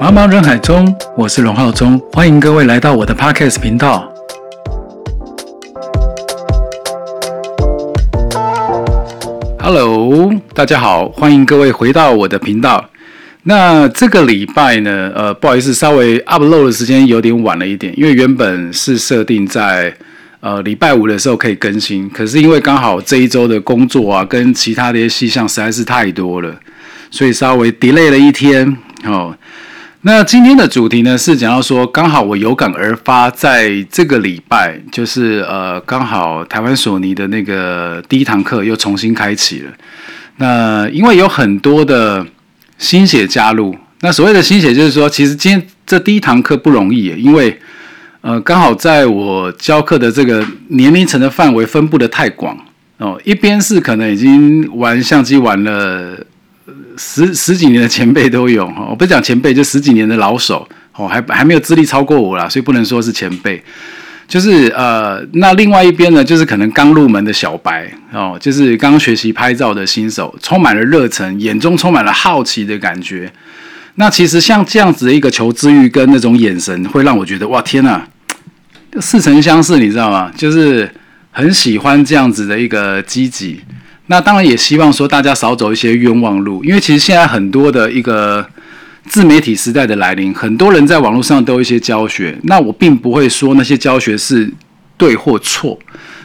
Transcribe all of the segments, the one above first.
茫茫人海中，我是龙浩中，欢迎各位来到我的 Podcast 频道。Hello，大家好，欢迎各位回到我的频道。那这个礼拜呢，呃，不好意思，稍微 upload 的时间有点晚了一点，因为原本是设定在呃礼拜五的时候可以更新，可是因为刚好这一周的工作啊，跟其他的一些细项实在是太多了，所以稍微 delay 了一天哦。那今天的主题呢是讲到说，刚好我有感而发，在这个礼拜，就是呃，刚好台湾索尼的那个第一堂课又重新开启了。那因为有很多的新血加入，那所谓的新血就是说，其实今天这第一堂课不容易，因为呃，刚好在我教课的这个年龄层的范围分布的太广哦，一边是可能已经玩相机玩了。十十几年的前辈都有哈，我不讲前辈，就十几年的老手哦，还还没有资历超过我啦，所以不能说是前辈。就是呃，那另外一边呢，就是可能刚入门的小白哦，就是刚学习拍照的新手，充满了热忱，眼中充满了好奇的感觉。那其实像这样子的一个求知欲跟那种眼神，会让我觉得哇天呐，似曾相识，你知道吗？就是很喜欢这样子的一个积极。那当然也希望说大家少走一些冤枉路，因为其实现在很多的一个自媒体时代的来临，很多人在网络上都有一些教学。那我并不会说那些教学是对或错，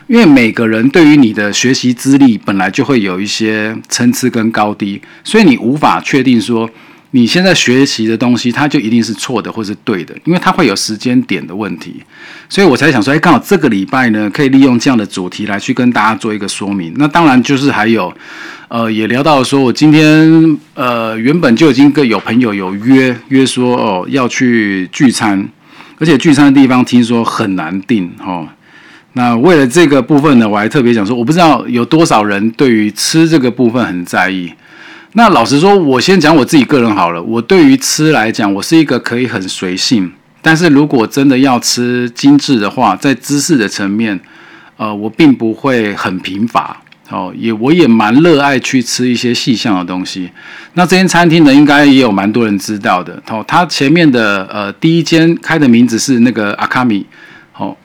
因为每个人对于你的学习资历本来就会有一些参差跟高低，所以你无法确定说。你现在学习的东西，它就一定是错的或是对的，因为它会有时间点的问题，所以我才想说，哎，刚好这个礼拜呢，可以利用这样的主题来去跟大家做一个说明。那当然就是还有，呃，也聊到说我今天呃原本就已经跟有朋友有约约说哦要去聚餐，而且聚餐的地方听说很难订哦。那为了这个部分呢，我还特别讲说，我不知道有多少人对于吃这个部分很在意。那老实说，我先讲我自己个人好了。我对于吃来讲，我是一个可以很随性，但是如果真的要吃精致的话，在知识的层面，呃，我并不会很贫乏哦，也我也蛮热爱去吃一些细项的东西。那这间餐厅呢，应该也有蛮多人知道的哦。它前面的呃第一间开的名字是那个阿卡米，哦，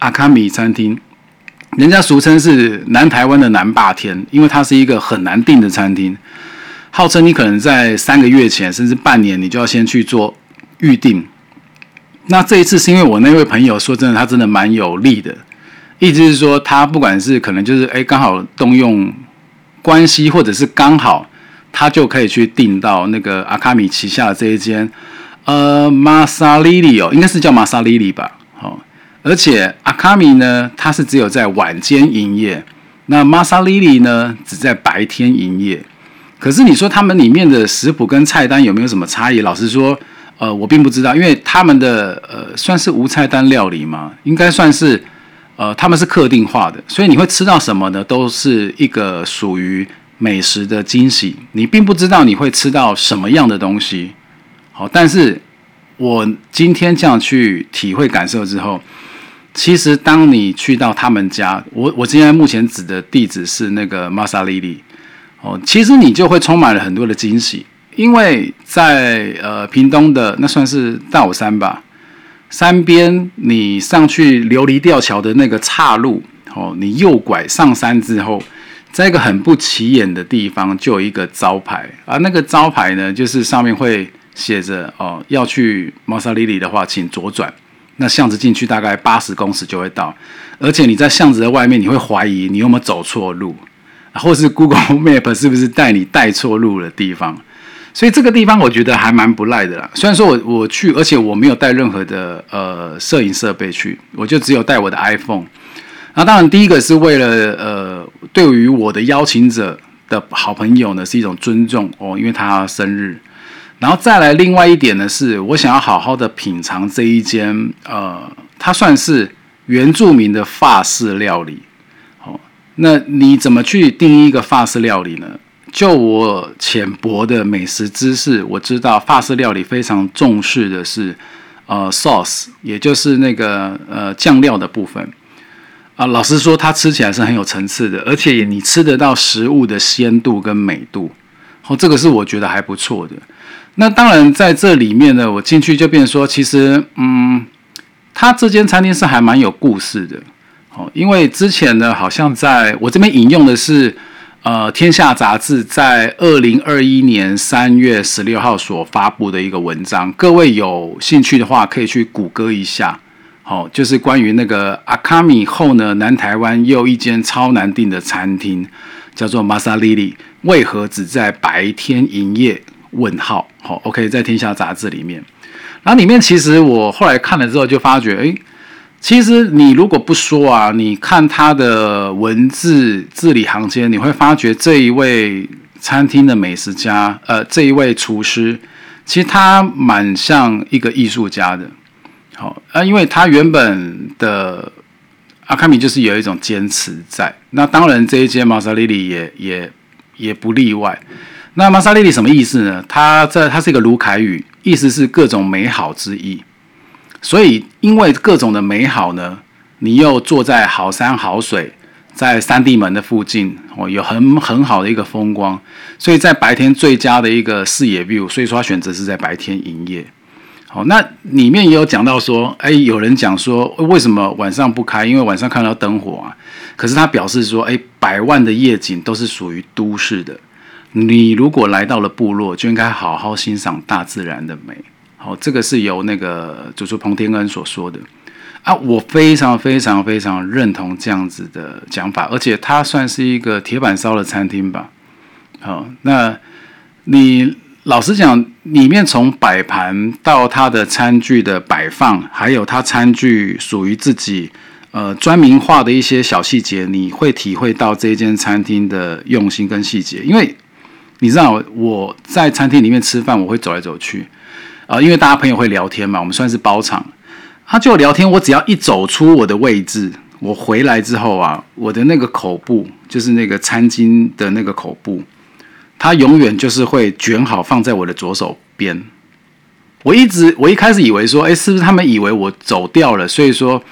阿卡米餐厅，人家俗称是南台湾的南霸天，因为它是一个很难订的餐厅。号称你可能在三个月前，甚至半年，你就要先去做预定。那这一次是因为我那位朋友说真的，他真的蛮有利的，意思是说他不管是可能就是哎刚好动用关系，或者是刚好他就可以去订到那个阿卡米旗下的这一间呃玛莎莉莉哦，应该是叫玛莎莉莉吧？好，而且阿卡米呢，它是只有在晚间营业，那玛莎莉莉呢只在白天营业。可是你说他们里面的食谱跟菜单有没有什么差异？老实说，呃，我并不知道，因为他们的呃算是无菜单料理嘛，应该算是呃他们是客定化的，所以你会吃到什么呢？都是一个属于美食的惊喜，你并不知道你会吃到什么样的东西。好，但是我今天这样去体会感受之后，其实当你去到他们家，我我今天目前指的地址是那个玛莎莉莉。哦，其实你就会充满了很多的惊喜，因为在呃屏东的那算是大武山吧，山边你上去琉璃吊桥的那个岔路，哦，你右拐上山之后，在一个很不起眼的地方就有一个招牌，而那个招牌呢，就是上面会写着哦，要去毛沙里里的话，请左转，那巷子进去大概八十公尺就会到，而且你在巷子的外面，你会怀疑你有没有走错路。或是 Google Map 是不是带你带错路的地方？所以这个地方我觉得还蛮不赖的啦。虽然说我我去，而且我没有带任何的呃摄影设备去，我就只有带我的 iPhone。那当然，第一个是为了呃，对于我的邀请者的好朋友呢是一种尊重哦，因为他生日。然后再来另外一点呢，是我想要好好的品尝这一间呃，它算是原住民的法式料理。那你怎么去定义一个法式料理呢？就我浅薄的美食知识，我知道法式料理非常重视的是呃 sauce，也就是那个呃酱料的部分啊。老实说，它吃起来是很有层次的，而且你吃得到食物的鲜度跟美度哦，这个是我觉得还不错的。那当然在这里面呢，我进去就变说，其实嗯，他这间餐厅是还蛮有故事的。哦，因为之前呢，好像在我这边引用的是，呃，《天下》杂志在二零二一年三月十六号所发布的一个文章。各位有兴趣的话，可以去谷歌一下。好，就是关于那个阿卡米后呢，南台湾又一间超难订的餐厅，叫做玛莎莉莉，为何只在白天营业？问号。好，OK，在《天下》杂志里面，然后里面其实我后来看了之后就发觉，哎。其实你如果不说啊，你看他的文字字里行间，你会发觉这一位餐厅的美食家，呃，这一位厨师，其实他蛮像一个艺术家的。好啊，因为他原本的阿卡米就是有一种坚持在。那当然这一间玛莎莉莉也也也不例外。那玛莎莉莉什么意思呢？它在它是一个卢凯语，意思是各种美好之意。所以，因为各种的美好呢，你又坐在好山好水，在三地门的附近哦，有很很好的一个风光，所以在白天最佳的一个视野 view，所以说他选择是在白天营业。好，那里面也有讲到说，哎，有人讲说为什么晚上不开？因为晚上看到灯火啊。可是他表示说，哎，百万的夜景都是属于都市的，你如果来到了部落，就应该好好欣赏大自然的美。哦，这个是由那个主厨彭天恩所说的啊，我非常非常非常认同这样子的讲法，而且它算是一个铁板烧的餐厅吧。好，那你老实讲，里面从摆盘到它的餐具的摆放，还有它餐具属于自己呃专名化的一些小细节，你会体会到这间餐厅的用心跟细节。因为你知道我在餐厅里面吃饭，我会走来走去。啊，因为大家朋友会聊天嘛，我们算是包场，他就聊天。我只要一走出我的位置，我回来之后啊，我的那个口部就是那个餐巾的那个口部，它永远就是会卷好放在我的左手边。我一直我一开始以为说，哎，是不是他们以为我走掉了，所以说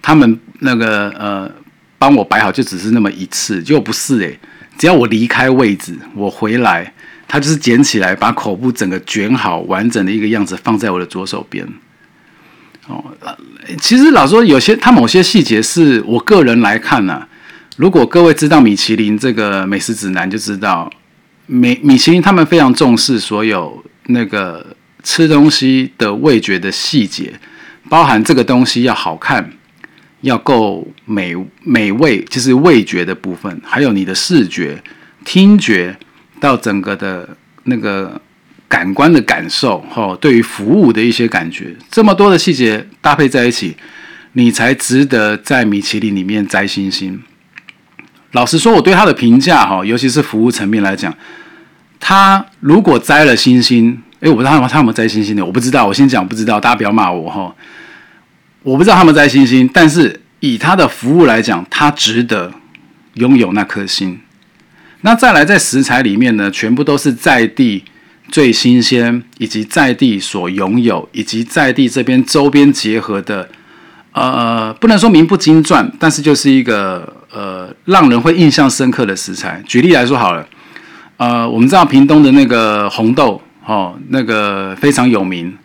他们那个呃帮我摆好就只是那么一次，结果不是诶，只要我离开位置，我回来。他就是捡起来，把口部整个卷好，完整的一个样子放在我的左手边。哦，其实老说有些他某些细节是我个人来看呢。如果各位知道米其林这个美食指南，就知道米米其林他们非常重视所有那个吃东西的味觉的细节，包含这个东西要好看，要够美美味，就是味觉的部分，还有你的视觉、听觉。到整个的那个感官的感受，哈，对于服务的一些感觉，这么多的细节搭配在一起，你才值得在米其林里面摘星星。老实说，我对他的评价，哈，尤其是服务层面来讲，他如果摘了星星，诶，我不知道他他有没有摘星星的，我不知道，我先讲不知道，大家不要骂我，哈，我不知道他们摘星星，但是以他的服务来讲，他值得拥有那颗星。那再来，在食材里面呢，全部都是在地最新鲜，以及在地所拥有，以及在地这边周边结合的，呃，不能说名不经传，但是就是一个呃，让人会印象深刻的食材。举例来说好了，呃，我们知道屏东的那个红豆，哦，那个非常有名，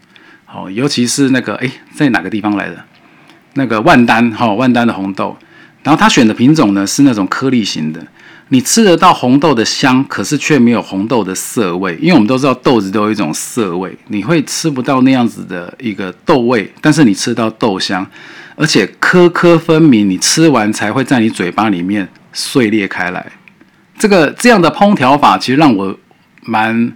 哦，尤其是那个，哎，在哪个地方来的？那个万丹，哈，万丹的红豆，然后他选的品种呢是那种颗粒型的。你吃得到红豆的香，可是却没有红豆的涩味，因为我们都知道豆子都有一种涩味，你会吃不到那样子的一个豆味，但是你吃到豆香，而且颗颗分明，你吃完才会在你嘴巴里面碎裂开来。这个这样的烹调法其实让我蛮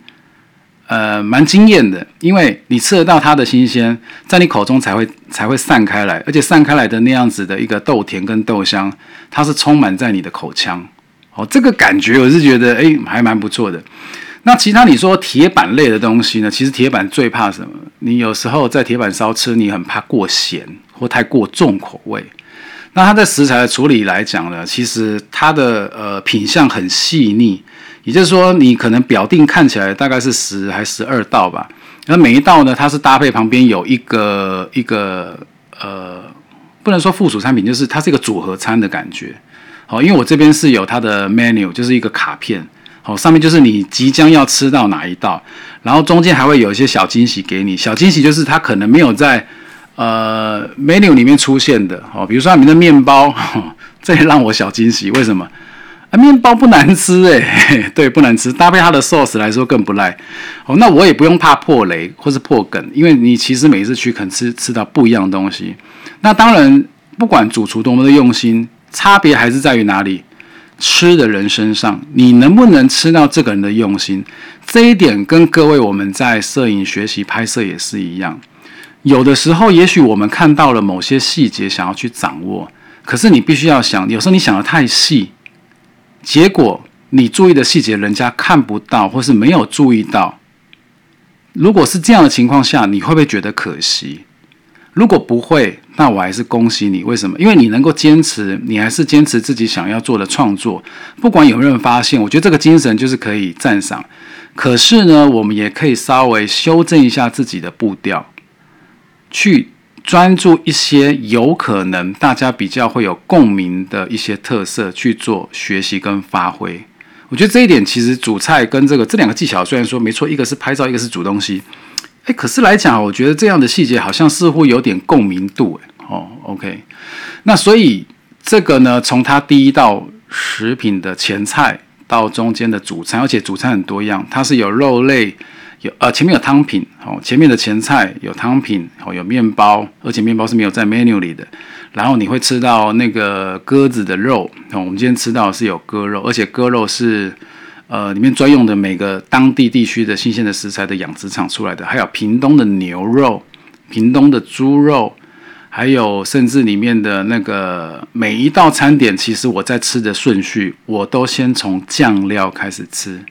呃蛮惊艳的，因为你吃得到它的新鲜，在你口中才会才会散开来，而且散开来的那样子的一个豆甜跟豆香，它是充满在你的口腔。哦，这个感觉我是觉得，哎，还蛮不错的。那其他你说铁板类的东西呢？其实铁板最怕什么？你有时候在铁板烧吃，你很怕过咸或太过重口味。那它在食材的处理来讲呢，其实它的呃品相很细腻，也就是说，你可能表定看起来大概是十还十二道吧。那每一道呢，它是搭配旁边有一个一个呃，不能说附属产品，就是它是一个组合餐的感觉。好，因为我这边是有它的 menu，就是一个卡片。好，上面就是你即将要吃到哪一道，然后中间还会有一些小惊喜给你。小惊喜就是它可能没有在呃 menu 里面出现的，哦，比如说你的面包，这也让我小惊喜。为什么？啊，面包不难吃诶，对，不难吃，搭配它的 sauce 来说更不赖。哦，那我也不用怕破雷或是破梗，因为你其实每一次去肯吃吃到不一样的东西。那当然，不管主厨多么的用心，差别还是在于哪里。吃的人身上，你能不能吃到这个人的用心？这一点跟各位我们在摄影学习拍摄也是一样。有的时候，也许我们看到了某些细节，想要去掌握，可是你必须要想，有时候你想的太细，结果你注意的细节人家看不到，或是没有注意到。如果是这样的情况下，你会不会觉得可惜？如果不会，那我还是恭喜你。为什么？因为你能够坚持，你还是坚持自己想要做的创作，不管有没有人发现，我觉得这个精神就是可以赞赏。可是呢，我们也可以稍微修正一下自己的步调，去专注一些有可能大家比较会有共鸣的一些特色去做学习跟发挥。我觉得这一点其实煮菜跟这个这两个技巧，虽然说没错，一个是拍照，一个是煮东西。哎，可是来讲，我觉得这样的细节好像似乎有点共鸣度，哎，哦，OK，那所以这个呢，从它第一道食品的前菜到中间的主餐，而且主餐很多样，它是有肉类，有呃前面有汤品，哦，前面的前菜有汤品，哦有面包，而且面包是没有在 menu 里的，然后你会吃到那个鸽子的肉，哦，我们今天吃到是有鸽肉，而且鸽肉是。呃，里面专用的每个当地地区的新鲜的食材的养殖场出来的，还有屏东的牛肉、屏东的猪肉，还有甚至里面的那个每一道餐点，其实我在吃的顺序，我都先从酱料开始吃。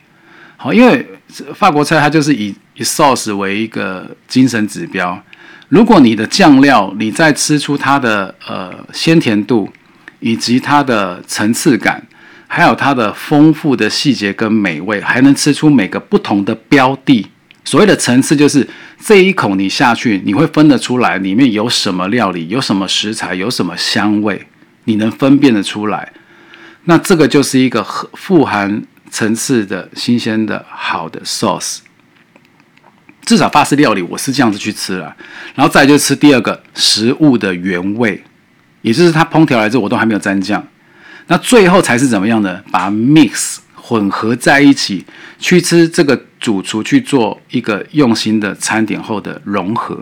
好，因为法国菜它就是以以 sauce 为一个精神指标。如果你的酱料，你在吃出它的呃鲜甜度以及它的层次感。还有它的丰富的细节跟美味，还能吃出每个不同的标的。所谓的层次，就是这一口你下去，你会分得出来里面有什么料理，有什么食材，有什么香味，你能分辨得出来。那这个就是一个富含层次的新鲜的好的 sauce。至少法式料理我是这样子去吃了，然后再就吃第二个食物的原味，也就是它烹调来之后我都还没有沾酱。那最后才是怎么样的？把 mix 混合在一起去吃，这个主厨去做一个用心的餐点后的融合，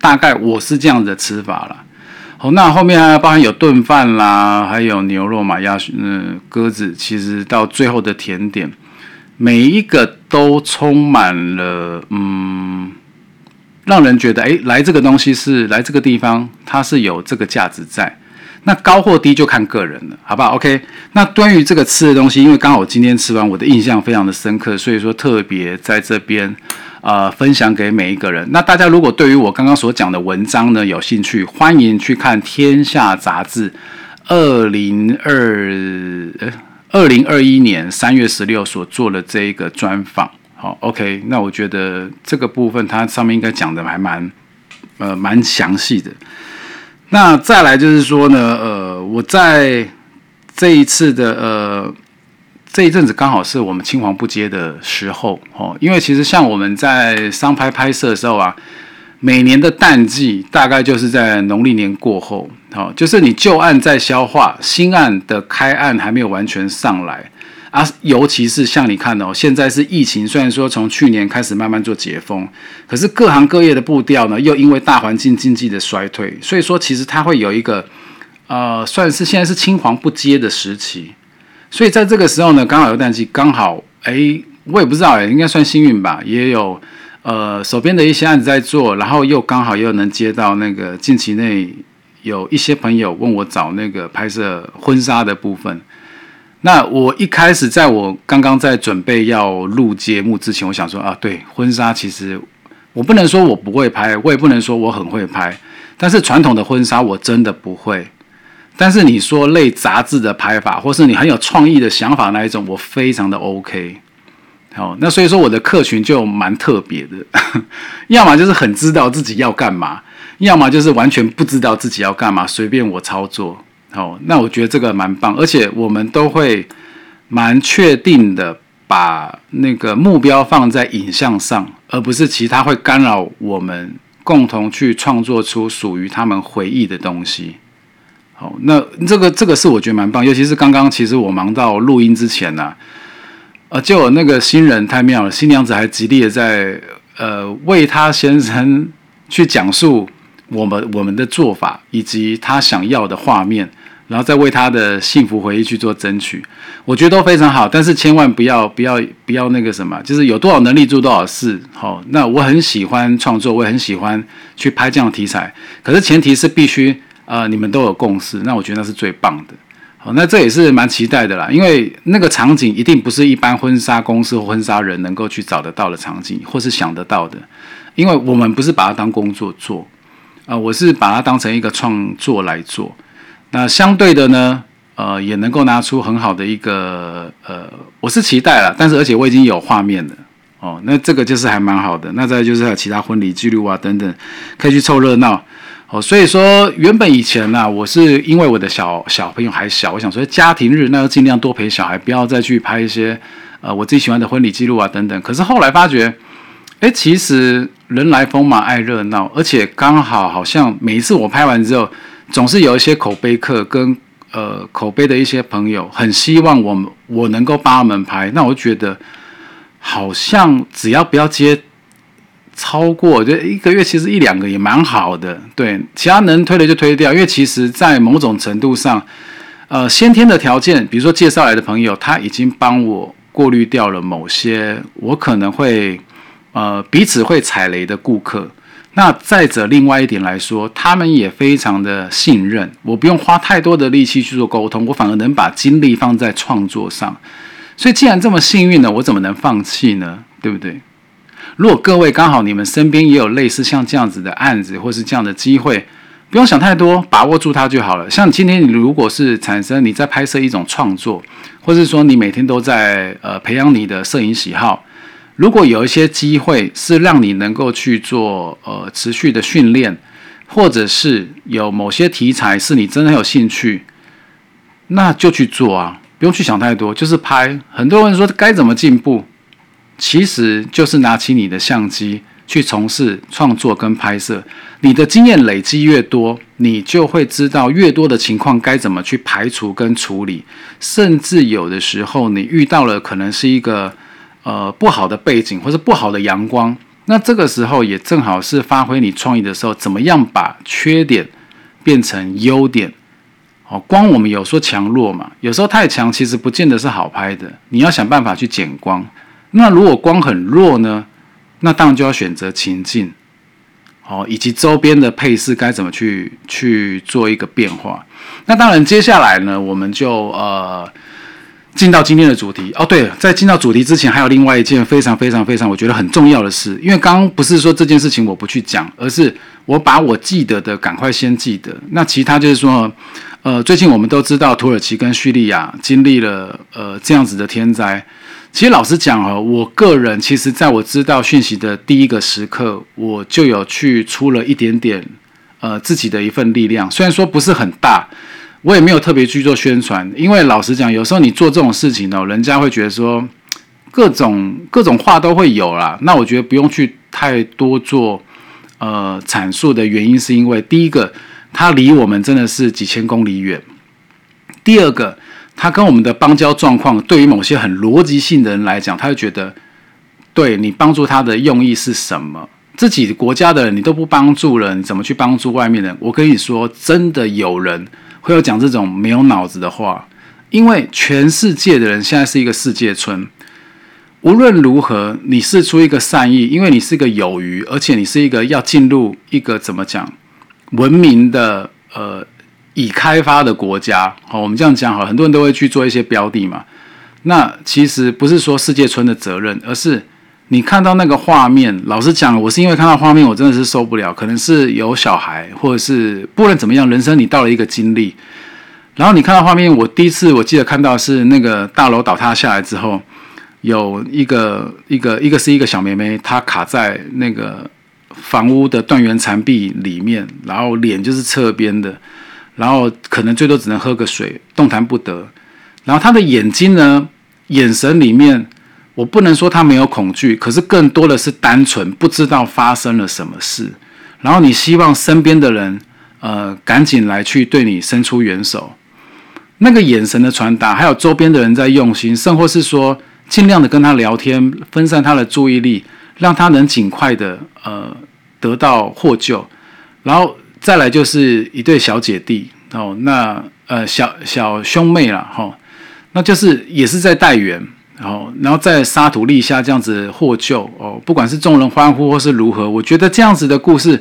大概我是这样的吃法了。好，那后面还包含有炖饭啦，还有牛肉嘛、鸭嗯鸽子，其实到最后的甜点，每一个都充满了嗯，让人觉得哎，来这个东西是来这个地方，它是有这个价值在。那高或低就看个人了，好不好？OK。那关于这个吃的东西，因为刚好我今天吃完，我的印象非常的深刻，所以说特别在这边呃分享给每一个人。那大家如果对于我刚刚所讲的文章呢有兴趣，欢迎去看《天下杂志》二零二呃二零二一年三月十六所做的这一个专访。好，OK。那我觉得这个部分它上面应该讲的还蛮呃蛮详细的。那再来就是说呢，呃，我在这一次的呃这一阵子刚好是我们青黄不接的时候哦，因为其实像我们在商拍拍摄的时候啊，每年的淡季大概就是在农历年过后，好，就是你旧案在消化，新案的开案还没有完全上来。啊，尤其是像你看哦，现在是疫情，虽然说从去年开始慢慢做解封，可是各行各业的步调呢，又因为大环境经济的衰退，所以说其实它会有一个呃，算是现在是青黄不接的时期。所以在这个时候呢，刚好有淡季，刚好哎，我也不知道哎，应该算幸运吧，也有呃手边的一些案子在做，然后又刚好又能接到那个近期内有一些朋友问我找那个拍摄婚纱的部分。那我一开始在我刚刚在准备要录节目之前，我想说啊，对婚纱其实我不能说我不会拍，我也不能说我很会拍，但是传统的婚纱我真的不会。但是你说类杂志的拍法，或是你很有创意的想法那一种，我非常的 OK。好，那所以说我的客群就蛮特别的，要么就是很知道自己要干嘛，要么就是完全不知道自己要干嘛，随便我操作。好，那我觉得这个蛮棒，而且我们都会蛮确定的把那个目标放在影像上，而不是其他会干扰我们共同去创作出属于他们回忆的东西。好，那这个这个是我觉得蛮棒，尤其是刚刚其实我忙到录音之前呢，呃，就有那个新人太妙了，新娘子还极力的在呃为他先生去讲述我们我们的做法以及他想要的画面。然后再为他的幸福回忆去做争取，我觉得都非常好。但是千万不要不要不要那个什么，就是有多少能力做多少事。好，那我很喜欢创作，我也很喜欢去拍这样的题材。可是前提是必须呃你们都有共识，那我觉得那是最棒的。好，那这也是蛮期待的啦，因为那个场景一定不是一般婚纱公司或婚纱人能够去找得到的场景，或是想得到的。因为我们不是把它当工作做，啊，我是把它当成一个创作来做。那相对的呢，呃，也能够拿出很好的一个呃，我是期待了，但是而且我已经有画面了哦，那这个就是还蛮好的。那再就是还有其他婚礼记录啊等等，可以去凑热闹哦。所以说，原本以前呢，我是因为我的小小朋友还小，我想说家庭日那要尽量多陪小孩，不要再去拍一些呃我自己喜欢的婚礼记录啊等等。可是后来发觉，哎，其实人来疯嘛，爱热闹，而且刚好好像每一次我拍完之后。总是有一些口碑客跟呃口碑的一些朋友，很希望我们我能够帮他们拍。那我觉得好像只要不要接超过，就一个月其实一两个也蛮好的。对，其他能推的就推掉，因为其实在某种程度上，呃，先天的条件，比如说介绍来的朋友，他已经帮我过滤掉了某些我可能会呃彼此会踩雷的顾客。那再者，另外一点来说，他们也非常的信任我，不用花太多的力气去做沟通，我反而能把精力放在创作上。所以，既然这么幸运呢，我怎么能放弃呢？对不对？如果各位刚好你们身边也有类似像这样子的案子，或是这样的机会，不用想太多，把握住它就好了。像今天你如果是产生你在拍摄一种创作，或是说你每天都在呃培养你的摄影喜好。如果有一些机会是让你能够去做呃持续的训练，或者是有某些题材是你真的很有兴趣，那就去做啊，不用去想太多，就是拍。很多人说该怎么进步，其实就是拿起你的相机去从事创作跟拍摄。你的经验累积越多，你就会知道越多的情况该怎么去排除跟处理，甚至有的时候你遇到了可能是一个。呃，不好的背景或者不好的阳光，那这个时候也正好是发挥你创意的时候，怎么样把缺点变成优点？哦，光我们有说强弱嘛，有时候太强其实不见得是好拍的，你要想办法去减光。那如果光很弱呢？那当然就要选择情境，哦，以及周边的配饰该怎么去去做一个变化。那当然接下来呢，我们就呃。进到今天的主题哦，对，在进到主题之前，还有另外一件非常非常非常我觉得很重要的事。因为刚刚不是说这件事情我不去讲，而是我把我记得的赶快先记得。那其他就是说，呃，最近我们都知道土耳其跟叙利亚经历了呃这样子的天灾。其实老实讲哦，我个人其实在我知道讯息的第一个时刻，我就有去出了一点点呃自己的一份力量，虽然说不是很大。我也没有特别去做宣传，因为老实讲，有时候你做这种事情呢，人家会觉得说各种各种话都会有啦。那我觉得不用去太多做呃阐述的原因，是因为第一个，它离我们真的是几千公里远；第二个，它跟我们的邦交状况，对于某些很逻辑性的人来讲，他会觉得对你帮助他的用意是什么？自己国家的人你都不帮助了，你怎么去帮助外面的人？我跟你说，真的有人。会有讲这种没有脑子的话，因为全世界的人现在是一个世界村。无论如何，你是出一个善意，因为你是一个有余，而且你是一个要进入一个怎么讲文明的呃已开发的国家。好，我们这样讲好，很多人都会去做一些标的嘛。那其实不是说世界村的责任，而是。你看到那个画面，老实讲，我是因为看到画面，我真的是受不了。可能是有小孩，或者是不论怎么样，人生你到了一个经历，然后你看到画面，我第一次我记得看到是那个大楼倒塌下来之后，有一个一个一个是一个小妹妹，她卡在那个房屋的断垣残壁里面，然后脸就是侧边的，然后可能最多只能喝个水，动弹不得。然后她的眼睛呢，眼神里面。我不能说他没有恐惧，可是更多的是单纯不知道发生了什么事，然后你希望身边的人，呃，赶紧来去对你伸出援手，那个眼神的传达，还有周边的人在用心，甚或是说尽量的跟他聊天，分散他的注意力，让他能尽快的呃得到获救，然后再来就是一对小姐弟哦，那呃小小兄妹了哈，那就是也是在带援。然后，然后在沙土立下这样子获救哦，不管是众人欢呼或是如何，我觉得这样子的故事，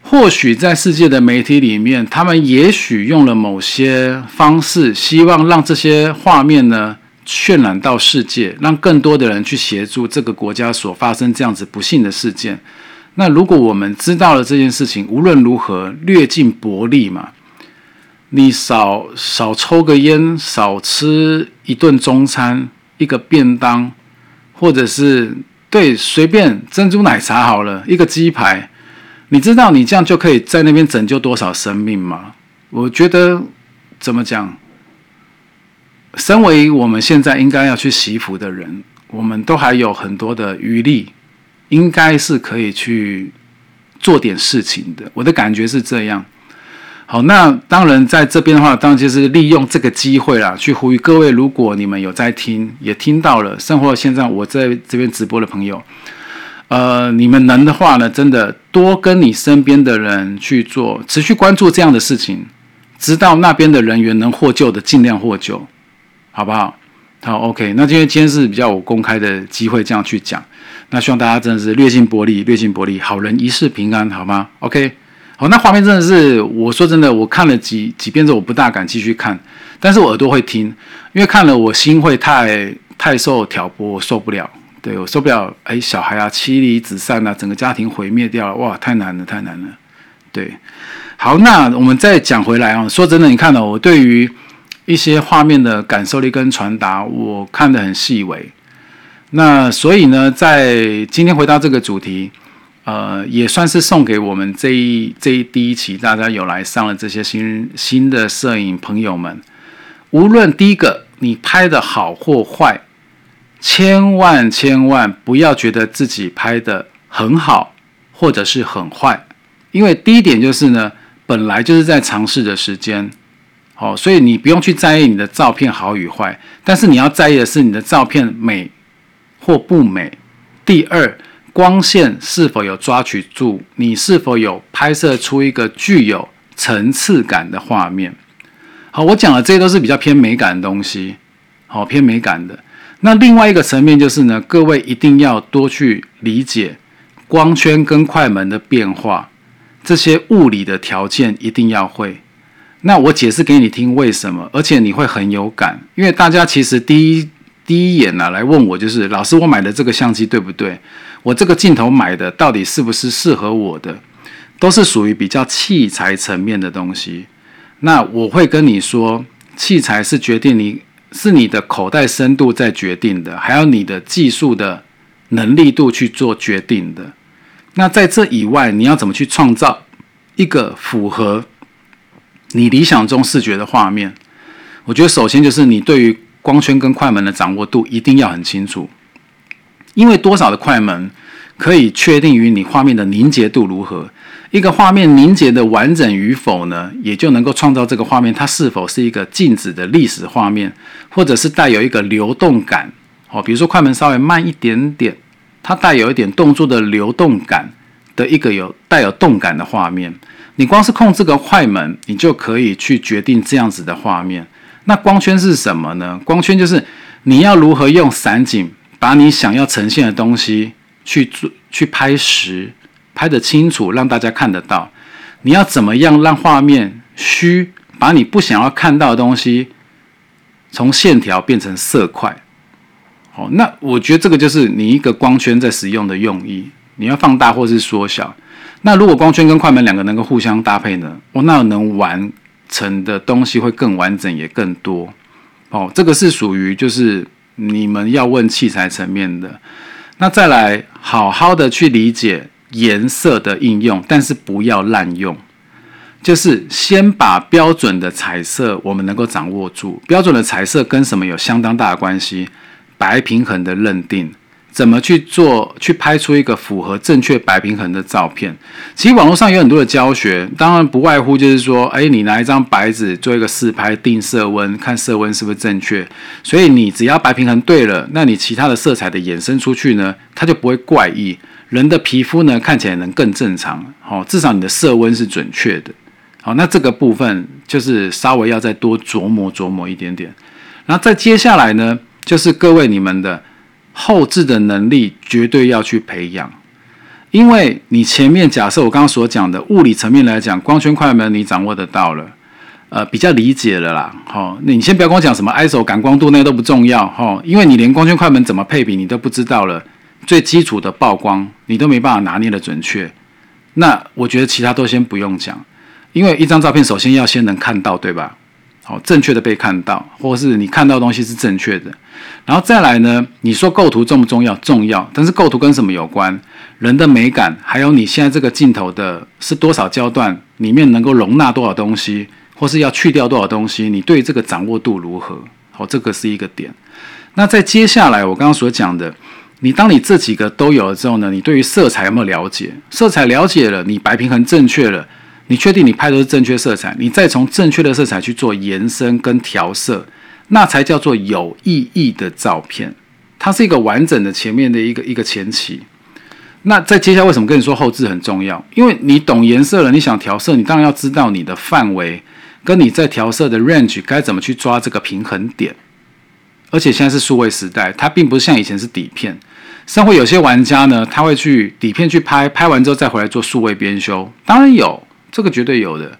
或许在世界的媒体里面，他们也许用了某些方式，希望让这些画面呢渲染到世界，让更多的人去协助这个国家所发生这样子不幸的事件。那如果我们知道了这件事情，无论如何略尽薄力嘛，你少少抽个烟，少吃一顿中餐。一个便当，或者是对随便珍珠奶茶好了，一个鸡排，你知道你这样就可以在那边拯救多少生命吗？我觉得怎么讲？身为我们现在应该要去祈福的人，我们都还有很多的余力，应该是可以去做点事情的。我的感觉是这样。好，那当然在这边的话，当然就是利用这个机会啦，去呼吁各位，如果你们有在听，也听到了，生活现在我在这边直播的朋友，呃，你们能的话呢，真的多跟你身边的人去做，持续关注这样的事情，直到那边的人员能获救的，尽量获救，好不好？好，OK，那今天今天是比较我公开的机会，这样去讲，那希望大家真的是略尽薄力，略尽薄力，好人一世平安，好吗？OK。哦，那画面真的是，我说真的，我看了几几遍之后，我不大敢继续看，但是我耳朵会听，因为看了我心会太太受挑拨，我受不了，对我受不了，哎，小孩啊，妻离子散啊，整个家庭毁灭掉了，哇，太难了，太难了，对，好，那我们再讲回来啊，说真的，你看到我对于一些画面的感受力跟传达，我看得很细微，那所以呢，在今天回到这个主题。呃，也算是送给我们这一这一第一期，大家有来上了这些新新的摄影朋友们，无论第一个你拍的好或坏，千万千万不要觉得自己拍的很好或者是很坏，因为第一点就是呢，本来就是在尝试的时间，好，所以你不用去在意你的照片好与坏，但是你要在意的是你的照片美或不美。第二。光线是否有抓取住？你是否有拍摄出一个具有层次感的画面？好，我讲的这些都是比较偏美感的东西，好，偏美感的。那另外一个层面就是呢，各位一定要多去理解光圈跟快门的变化，这些物理的条件一定要会。那我解释给你听为什么，而且你会很有感，因为大家其实第一第一眼呢来问我就是，老师，我买的这个相机对不对？我这个镜头买的到底是不是适合我的，都是属于比较器材层面的东西。那我会跟你说，器材是决定你是你的口袋深度在决定的，还有你的技术的能力度去做决定的。那在这以外，你要怎么去创造一个符合你理想中视觉的画面？我觉得首先就是你对于光圈跟快门的掌握度一定要很清楚。因为多少的快门可以确定于你画面的凝结度如何？一个画面凝结的完整与否呢？也就能够创造这个画面它是否是一个静止的历史画面，或者是带有一个流动感。哦，比如说快门稍微慢一点点，它带有一点动作的流动感的一个有带有动感的画面。你光是控制个快门，你就可以去决定这样子的画面。那光圈是什么呢？光圈就是你要如何用散景。把你想要呈现的东西去做，去拍实，拍得清楚，让大家看得到。你要怎么样让画面虚？把你不想要看到的东西从线条变成色块。好，那我觉得这个就是你一个光圈在使用的用意。你要放大或是缩小。那如果光圈跟快门两个能够互相搭配呢？哦，那能完成的东西会更完整也更多。哦，这个是属于就是。你们要问器材层面的，那再来好好的去理解颜色的应用，但是不要滥用。就是先把标准的彩色我们能够掌握住，标准的彩色跟什么有相当大的关系？白平衡的认定。怎么去做，去拍出一个符合正确白平衡的照片？其实网络上有很多的教学，当然不外乎就是说，哎，你拿一张白纸做一个试拍，定色温，看色温是不是正确。所以你只要白平衡对了，那你其他的色彩的衍生出去呢，它就不会怪异。人的皮肤呢，看起来能更正常。好，至少你的色温是准确的。好，那这个部分就是稍微要再多琢磨琢磨一点点。然后再接下来呢，就是各位你们的。后置的能力绝对要去培养，因为你前面假设我刚刚所讲的物理层面来讲，光圈快门你掌握得到了，呃，比较理解了啦。好，那你先不要跟我讲什么 ISO 感光度那个都不重要哈，因为你连光圈快门怎么配比你都不知道了，最基础的曝光你都没办法拿捏的准确，那我觉得其他都先不用讲，因为一张照片首先要先能看到，对吧？好，正确的被看到，或是你看到的东西是正确的，然后再来呢？你说构图重不重要？重要，但是构图跟什么有关？人的美感，还有你现在这个镜头的是多少焦段，里面能够容纳多少东西，或是要去掉多少东西？你对这个掌握度如何？好，这个是一个点。那在接下来我刚刚所讲的，你当你这几个都有了之后呢？你对于色彩有没有了解？色彩了解了，你白平衡正确了。你确定你拍的是正确色彩，你再从正确的色彩去做延伸跟调色，那才叫做有意义的照片。它是一个完整的前面的一个一个前期。那在接下来为什么跟你说后置很重要？因为你懂颜色了，你想调色，你当然要知道你的范围跟你在调色的 range 该怎么去抓这个平衡点。而且现在是数位时代，它并不是像以前是底片。像会有些玩家呢，他会去底片去拍，拍完之后再回来做数位编修，当然有。这个绝对有的，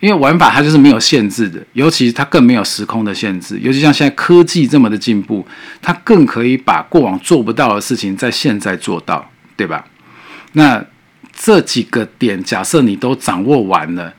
因为玩法它就是没有限制的，尤其它更没有时空的限制。尤其像现在科技这么的进步，它更可以把过往做不到的事情在现在做到，对吧？那这几个点，假设你都掌握完了，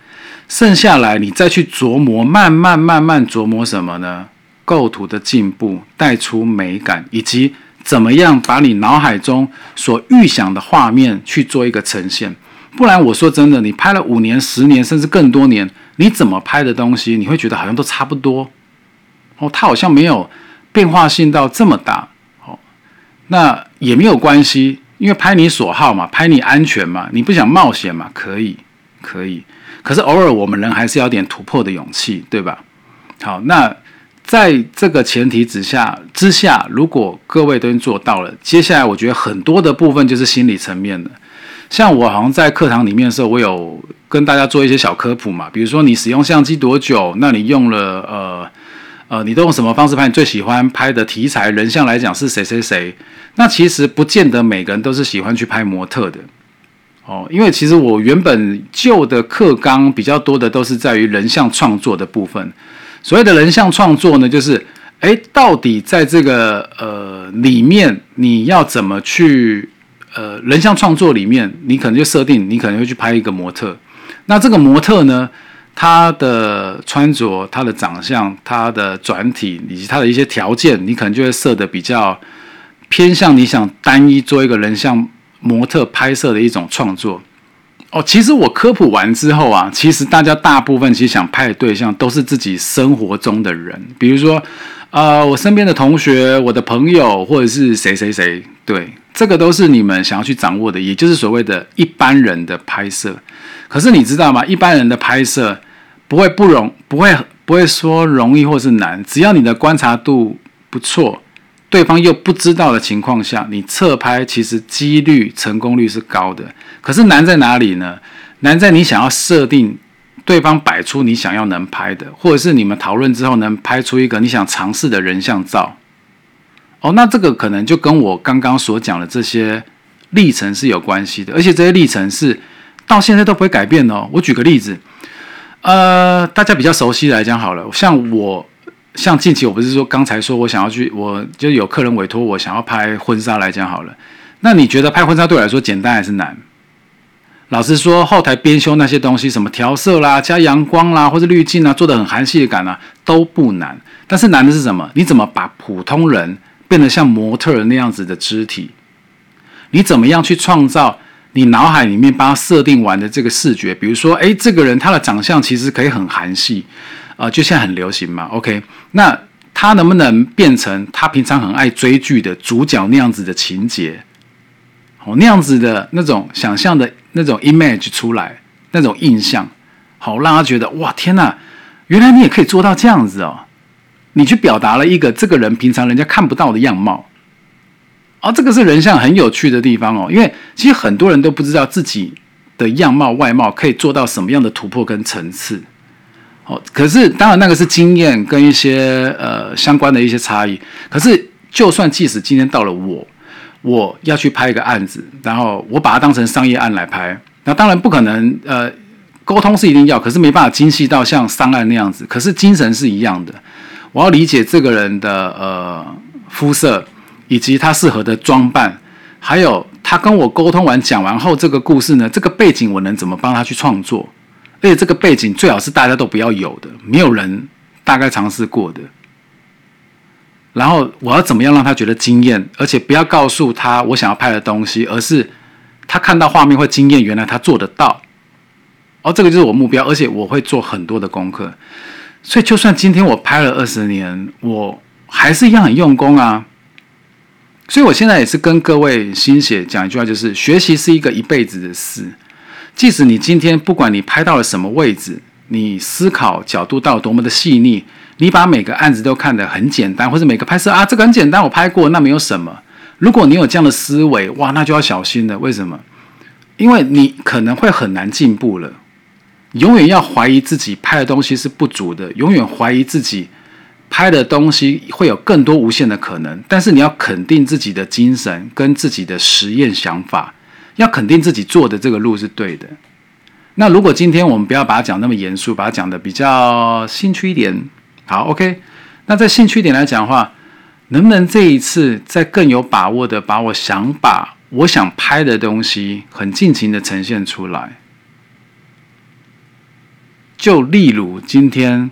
剩下来你再去琢磨，慢慢慢慢琢磨什么呢？构图的进步，带出美感，以及怎么样把你脑海中所预想的画面去做一个呈现。不然我说真的，你拍了五年、十年，甚至更多年，你怎么拍的东西，你会觉得好像都差不多哦，它好像没有变化性到这么大哦。那也没有关系，因为拍你所好嘛，拍你安全嘛，你不想冒险嘛，可以，可以。可是偶尔我们人还是要点突破的勇气，对吧？好，那在这个前提之下之下，如果各位都做到了，接下来我觉得很多的部分就是心理层面的。像我好像在课堂里面的时候，我有跟大家做一些小科普嘛，比如说你使用相机多久，那你用了呃呃，你都用什么方式拍？你最喜欢拍的题材人像来讲是谁谁谁？那其实不见得每个人都是喜欢去拍模特的哦，因为其实我原本旧的课纲比较多的都是在于人像创作的部分。所谓的人像创作呢，就是哎，到底在这个呃里面你要怎么去？呃，人像创作里面，你可能就设定，你可能会去拍一个模特。那这个模特呢，他的穿着、他的长相、他的转体以及他的一些条件，你可能就会设的比较偏向你想单一做一个人像模特拍摄的一种创作。哦，其实我科普完之后啊，其实大家大部分其实想拍的对象都是自己生活中的人，比如说，呃，我身边的同学、我的朋友，或者是谁谁谁，对。这个都是你们想要去掌握的，也就是所谓的一般人的拍摄。可是你知道吗？一般人的拍摄不会不容，不会不会说容易或是难。只要你的观察度不错，对方又不知道的情况下，你侧拍其实几率成功率是高的。可是难在哪里呢？难在你想要设定对方摆出你想要能拍的，或者是你们讨论之后能拍出一个你想尝试的人像照。哦，那这个可能就跟我刚刚所讲的这些历程是有关系的，而且这些历程是到现在都不会改变哦。我举个例子，呃，大家比较熟悉来讲好了，像我，像近期我不是说刚才说我想要去，我就有客人委托我想要拍婚纱来讲好了。那你觉得拍婚纱对我来说简单还是难？老实说，后台编修那些东西，什么调色啦、加阳光啦，或者滤镜啊，做的很韩系的感啊，都不难。但是难的是什么？你怎么把普通人变得像模特那样子的肢体，你怎么样去创造你脑海里面帮他设定完的这个视觉？比如说，诶，这个人他的长相其实可以很韩系，啊，就现在很流行嘛。OK，那他能不能变成他平常很爱追剧的主角那样子的情节？哦，那样子的那种想象的那种 image 出来，那种印象，好让他觉得哇天哪，原来你也可以做到这样子哦！你去表达了一个这个人平常人家看不到的样貌，哦，这个是人像很有趣的地方哦，因为其实很多人都不知道自己的样貌外貌可以做到什么样的突破跟层次。哦，可是当然那个是经验跟一些呃相关的一些差异。可是就算即使今天到了我，我要去拍一个案子，然后我把它当成商业案来拍，那当然不可能呃沟通是一定要，可是没办法精细到像商案那样子。可是精神是一样的，我要理解这个人的呃肤色，以及他适合的装扮，还有他跟我沟通完讲完后，这个故事呢，这个背景我能怎么帮他去创作？而且这个背景最好是大家都不要有的，没有人大概尝试过的。然后我要怎么样让他觉得惊艳？而且不要告诉他我想要拍的东西，而是他看到画面会惊艳，原来他做得到。哦，这个就是我目标，而且我会做很多的功课。所以就算今天我拍了二十年，我还是一样很用功啊。所以我现在也是跟各位新血讲一句话，就是学习是一个一辈子的事。即使你今天不管你拍到了什么位置，你思考角度到多么的细腻，你把每个案子都看得很简单，或者每个拍摄啊，这个很简单，我拍过，那没有什么。如果你有这样的思维，哇，那就要小心了。为什么？因为你可能会很难进步了。永远要怀疑自己拍的东西是不足的，永远怀疑自己拍的东西会有更多无限的可能。但是你要肯定自己的精神跟自己的实验想法。要肯定自己做的这个路是对的。那如果今天我们不要把它讲那么严肃，把它讲的比较兴趣一点，好，OK。那在兴趣点来讲的话，能不能这一次再更有把握的把我想把我想拍的东西很尽情的呈现出来？就例如今天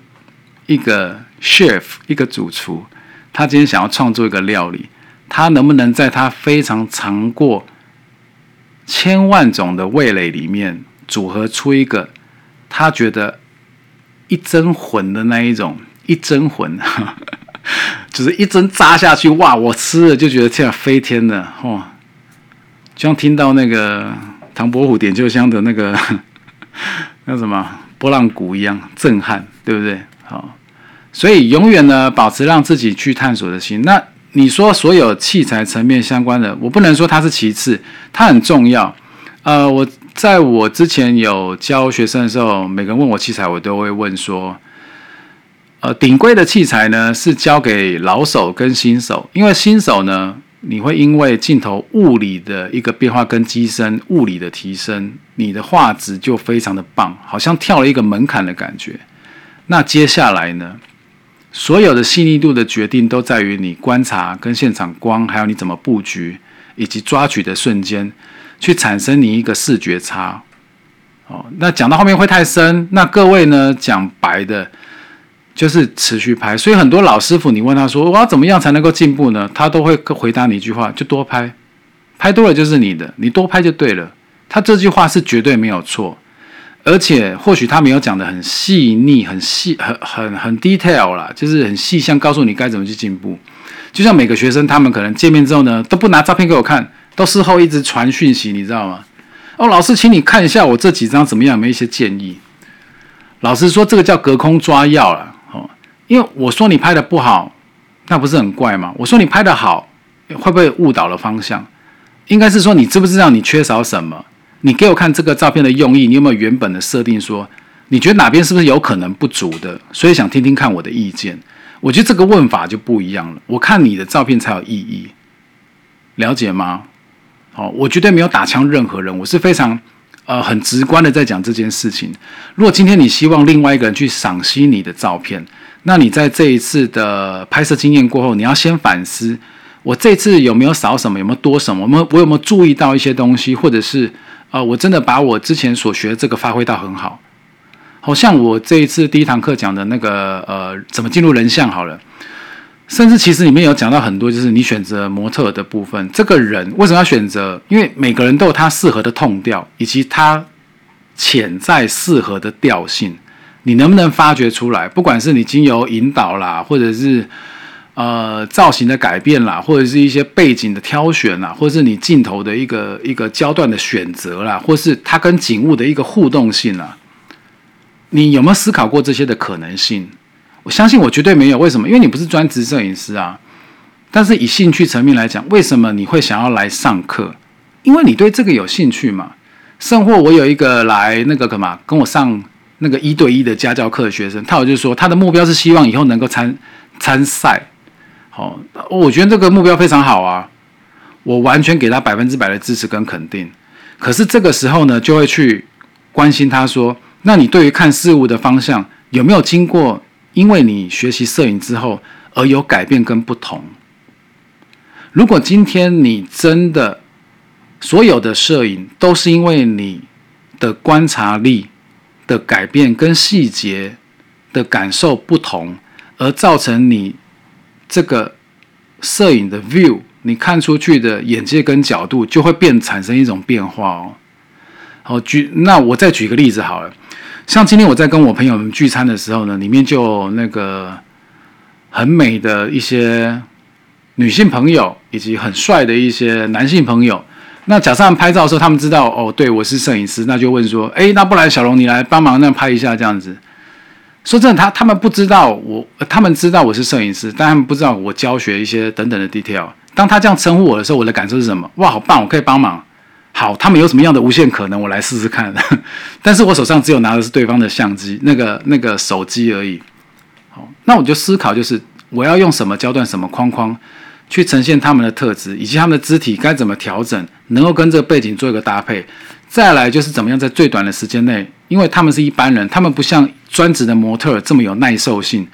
一个 chef，一个主厨，他今天想要创作一个料理，他能不能在他非常尝过。千万种的味蕾里面组合出一个他觉得一针魂的那一种一针魂，就是一针扎下去，哇！我吃了就觉得这样飞天的，哇！就像听到那个唐伯虎点秋香的那个 那什么波浪鼓一样震撼，对不对？好，所以永远呢保持让自己去探索的心。那你说所有器材层面相关的，我不能说它是其次，它很重要。呃，我在我之前有教学生的时候，每个人问我器材，我都会问说，呃，顶规的器材呢是交给老手跟新手，因为新手呢，你会因为镜头物理的一个变化跟机身物理的提升，你的画质就非常的棒，好像跳了一个门槛的感觉。那接下来呢？所有的细腻度的决定都在于你观察跟现场光，还有你怎么布局，以及抓取的瞬间，去产生你一个视觉差。哦，那讲到后面会太深，那各位呢讲白的，就是持续拍。所以很多老师傅，你问他说我要怎么样才能够进步呢？他都会回答你一句话：就多拍，拍多了就是你的，你多拍就对了。他这句话是绝对没有错。而且或许他没有讲的很细腻、很细、很很很 detail 啦，就是很细项告诉你该怎么去进步。就像每个学生，他们可能见面之后呢，都不拿照片给我看，都事后一直传讯息，你知道吗？哦，老师，请你看一下我这几张怎么样，有没有一些建议？老师说这个叫隔空抓药了，因为我说你拍的不好，那不是很怪吗？我说你拍的好，会不会误导了方向？应该是说你知不知道你缺少什么？你给我看这个照片的用意，你有没有原本的设定？说你觉得哪边是不是有可能不足的？所以想听听看我的意见。我觉得这个问法就不一样了。我看你的照片才有意义，了解吗？好，我绝对没有打枪任何人，我是非常呃很直观的在讲这件事情。如果今天你希望另外一个人去赏析你的照片，那你在这一次的拍摄经验过后，你要先反思：我这次有没有少什么？有没有多什么？我们我有没有注意到一些东西，或者是？啊，我真的把我之前所学的这个发挥到很好，好像我这一次第一堂课讲的那个呃，怎么进入人像好了，甚至其实里面有讲到很多，就是你选择模特的部分，这个人为什么要选择？因为每个人都有他适合的痛调，以及他潜在适合的调性，你能不能发掘出来？不管是你经由引导啦，或者是呃造型的改变啦，或者是一些背景的挑选啦，或者是你镜头的一个一个焦段的选择啦，或是它跟景物的一个互动性啦，你有没有思考过这些的可能性？我相信我绝对没有。为什么？因为你不是专职摄影师啊。但是以兴趣层面来讲，为什么你会想要来上课？因为你对这个有兴趣嘛。甚或我有一个来那个干嘛跟我上那个一对一的家教课的学生，他有就说他的目标是希望以后能够参参赛。好，我觉得这个目标非常好啊，我完全给他百分之百的支持跟肯定。可是这个时候呢，就会去关心他说：那你对于看事物的方向有没有经过？因为你学习摄影之后而有改变跟不同？如果今天你真的所有的摄影都是因为你的观察力的改变跟细节的感受不同，而造成你这个摄影的 view，你看出去的眼界跟角度就会变产生一种变化哦。好，举那我再举个例子好了，像今天我在跟我朋友们聚餐的时候呢，里面就那个很美的一些。女性朋友以及很帅的一些男性朋友，那假设拍照的时候，他们知道哦，对我是摄影师，那就问说，哎，那不然小龙你来帮忙那拍一下这样子。说真的，他他们不知道我，他们知道我是摄影师，但他们不知道我教学一些等等的 detail。当他这样称呼我的时候，我的感受是什么？哇，好棒，我可以帮忙。好，他们有什么样的无限可能，我来试试看。但是我手上只有拿的是对方的相机，那个那个手机而已。好，那我就思考，就是我要用什么焦段，什么框框。去呈现他们的特质，以及他们的肢体该怎么调整，能够跟这个背景做一个搭配。再来就是怎么样在最短的时间内，因为他们是一般人，他们不像专职的模特这么有耐受性，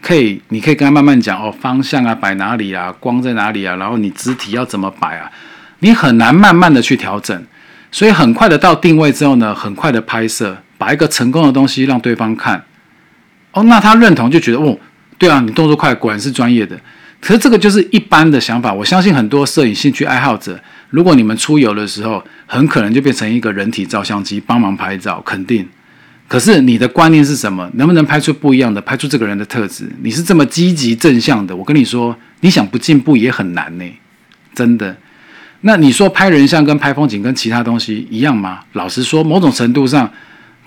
可以，你可以跟他慢慢讲哦，方向啊，摆哪里啊，光在哪里啊，然后你肢体要怎么摆啊，你很难慢慢的去调整，所以很快的到定位之后呢，很快的拍摄，把一个成功的东西让对方看，哦，那他认同就觉得哦，对啊，你动作快，果然是专业的。可是这个就是一般的想法，我相信很多摄影兴趣爱好者，如果你们出游的时候，很可能就变成一个人体照相机帮忙拍照，肯定。可是你的观念是什么？能不能拍出不一样的，拍出这个人的特质？你是这么积极正向的，我跟你说，你想不进步也很难呢，真的。那你说拍人像跟拍风景跟其他东西一样吗？老实说，某种程度上，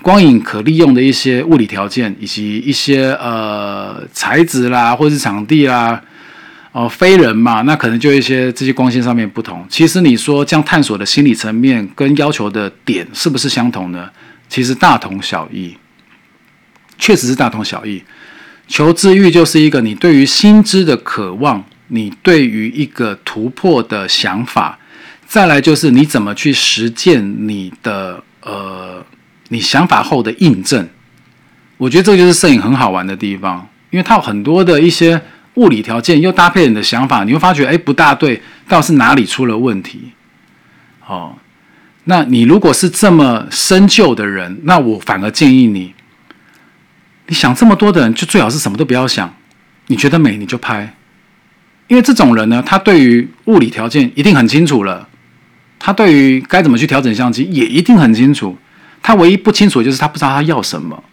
光影可利用的一些物理条件以及一些呃材质啦，或者是场地啦。哦，非人嘛，那可能就一些这些光线上面不同。其实你说这样探索的心理层面跟要求的点是不是相同呢？其实大同小异，确实是大同小异。求知欲就是一个你对于心知的渴望，你对于一个突破的想法，再来就是你怎么去实践你的呃你想法后的印证。我觉得这就是摄影很好玩的地方，因为它有很多的一些。物理条件又搭配你的想法，你会发觉哎不大对，到底是哪里出了问题？哦，那你如果是这么深究的人，那我反而建议你，你想这么多的人，就最好是什么都不要想，你觉得美你就拍，因为这种人呢，他对于物理条件一定很清楚了，他对于该怎么去调整相机也一定很清楚，他唯一不清楚的就是他不知道他要什么，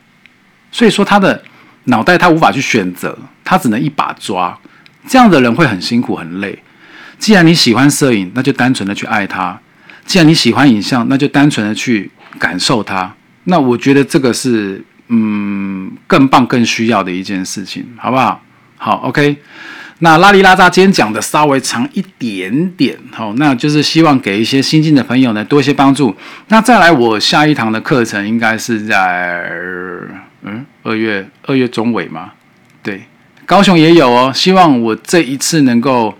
所以说他的。脑袋他无法去选择，他只能一把抓。这样的人会很辛苦很累。既然你喜欢摄影，那就单纯的去爱它；既然你喜欢影像，那就单纯的去感受它。那我觉得这个是嗯更棒、更需要的一件事情，好不好？好，OK。那拉里拉扎今天讲的稍微长一点点，好，那就是希望给一些新进的朋友呢多一些帮助。那再来，我下一堂的课程应该是在。嗯，二月二月中尾嘛，对，高雄也有哦。希望我这一次能够，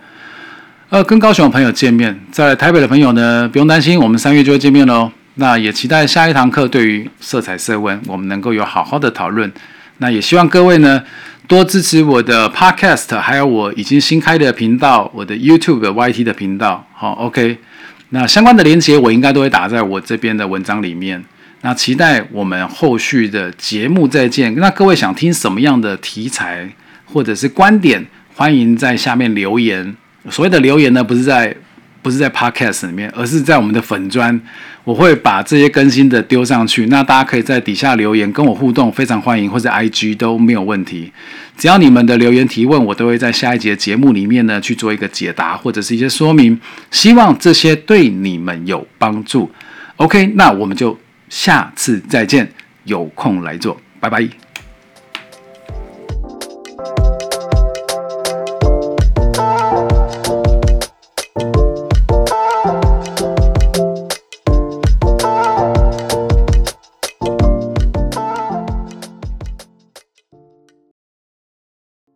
呃，跟高雄的朋友见面。在台北的朋友呢，不用担心，我们三月就会见面喽。那也期待下一堂课对于色彩色温，我们能够有好好的讨论。那也希望各位呢，多支持我的 Podcast，还有我已经新开的频道，我的 YouTube 的 YT 的频道。好，OK，那相关的连接我应该都会打在我这边的文章里面。那期待我们后续的节目再见。那各位想听什么样的题材或者是观点，欢迎在下面留言。所谓的留言呢，不是在不是在 Podcast 里面，而是在我们的粉砖。我会把这些更新的丢上去。那大家可以在底下留言跟我互动，非常欢迎。或者 IG 都没有问题，只要你们的留言提问，我都会在下一节节目里面呢去做一个解答，或者是一些说明。希望这些对你们有帮助。OK，那我们就。下次再见有空来做拜拜。